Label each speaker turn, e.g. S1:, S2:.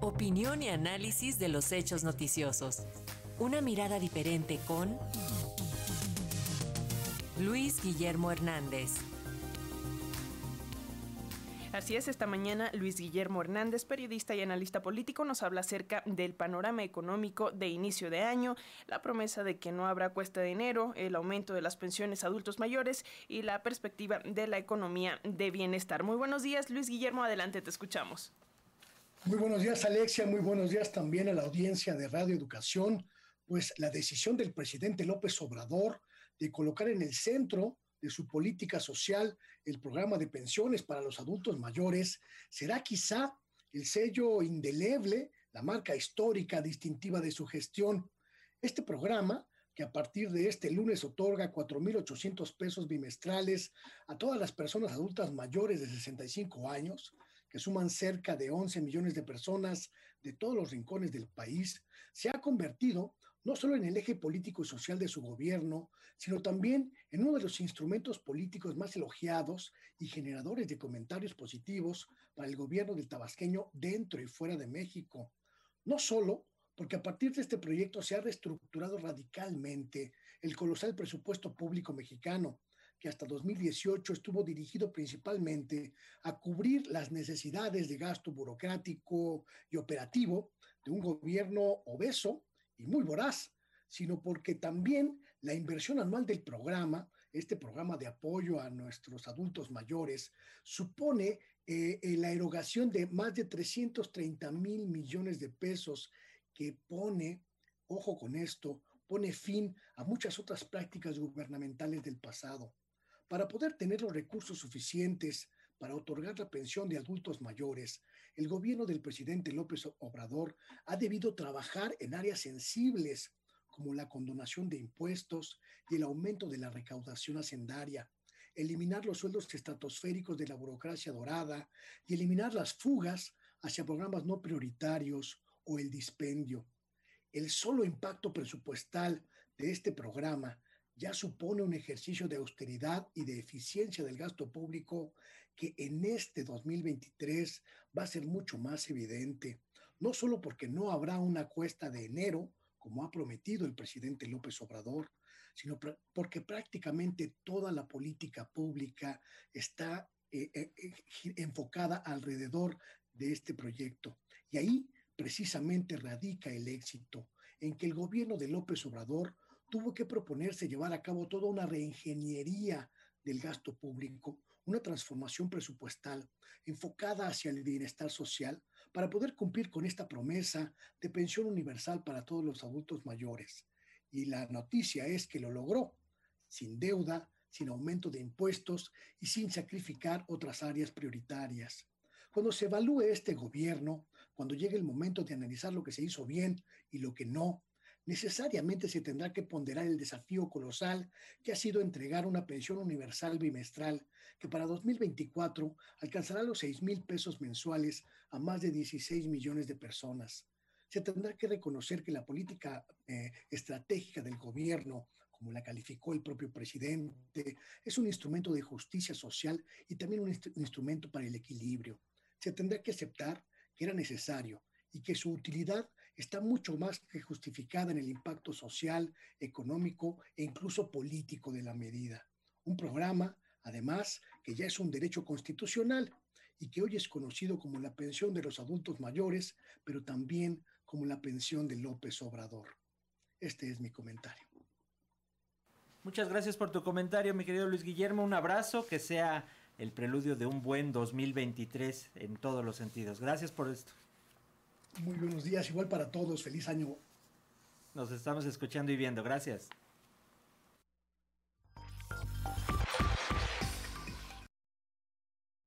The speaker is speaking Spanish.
S1: Opinión y análisis de los hechos noticiosos. Una mirada diferente con Luis Guillermo Hernández.
S2: Así es, esta mañana Luis Guillermo Hernández, periodista y analista político, nos habla acerca del panorama económico de inicio de año, la promesa de que no habrá cuesta de enero, el aumento de las pensiones a adultos mayores y la perspectiva de la economía de bienestar. Muy buenos días, Luis Guillermo, adelante, te escuchamos.
S3: Muy buenos días, Alexia, muy buenos días también a la audiencia de Radio Educación. Pues la decisión del presidente López Obrador de colocar en el centro de su política social, el programa de pensiones para los adultos mayores, será quizá el sello indeleble, la marca histórica distintiva de su gestión. Este programa, que a partir de este lunes otorga 4.800 pesos bimestrales a todas las personas adultas mayores de 65 años, que suman cerca de 11 millones de personas de todos los rincones del país, se ha convertido no solo en el eje político y social de su gobierno, sino también en uno de los instrumentos políticos más elogiados y generadores de comentarios positivos para el gobierno del tabasqueño dentro y fuera de México. No solo porque a partir de este proyecto se ha reestructurado radicalmente el colosal presupuesto público mexicano, que hasta 2018 estuvo dirigido principalmente a cubrir las necesidades de gasto burocrático y operativo de un gobierno obeso y muy voraz, sino porque también la inversión anual del programa, este programa de apoyo a nuestros adultos mayores, supone eh, eh, la erogación de más de 330 mil millones de pesos que pone, ojo con esto, pone fin a muchas otras prácticas gubernamentales del pasado para poder tener los recursos suficientes para otorgar la pensión de adultos mayores, el gobierno del presidente López Obrador ha debido trabajar en áreas sensibles como la condonación de impuestos y el aumento de la recaudación hacendaria, eliminar los sueldos estratosféricos de la burocracia dorada y eliminar las fugas hacia programas no prioritarios o el dispendio. El solo impacto presupuestal de este programa ya supone un ejercicio de austeridad y de eficiencia del gasto público que en este 2023 va a ser mucho más evidente, no solo porque no habrá una cuesta de enero, como ha prometido el presidente López Obrador, sino porque prácticamente toda la política pública está eh, eh, eh, enfocada alrededor de este proyecto. Y ahí precisamente radica el éxito, en que el gobierno de López Obrador tuvo que proponerse llevar a cabo toda una reingeniería del gasto público, una transformación presupuestal enfocada hacia el bienestar social para poder cumplir con esta promesa de pensión universal para todos los adultos mayores. Y la noticia es que lo logró, sin deuda, sin aumento de impuestos y sin sacrificar otras áreas prioritarias. Cuando se evalúe este gobierno, cuando llegue el momento de analizar lo que se hizo bien y lo que no, necesariamente se tendrá que ponderar el desafío colosal que ha sido entregar una pensión universal bimestral que para 2024 alcanzará los 6 mil pesos mensuales a más de 16 millones de personas. Se tendrá que reconocer que la política eh, estratégica del gobierno, como la calificó el propio presidente, es un instrumento de justicia social y también un instrumento para el equilibrio. Se tendrá que aceptar que era necesario y que su utilidad está mucho más que justificada en el impacto social, económico e incluso político de la medida. Un programa, además, que ya es un derecho constitucional y que hoy es conocido como la pensión de los adultos mayores, pero también como la pensión de López Obrador. Este es mi comentario.
S4: Muchas gracias por tu comentario, mi querido Luis Guillermo. Un abrazo, que sea el preludio de un buen 2023 en todos los sentidos. Gracias por esto.
S3: Muy buenos días, igual para todos, feliz año.
S4: Nos estamos escuchando y viendo, gracias.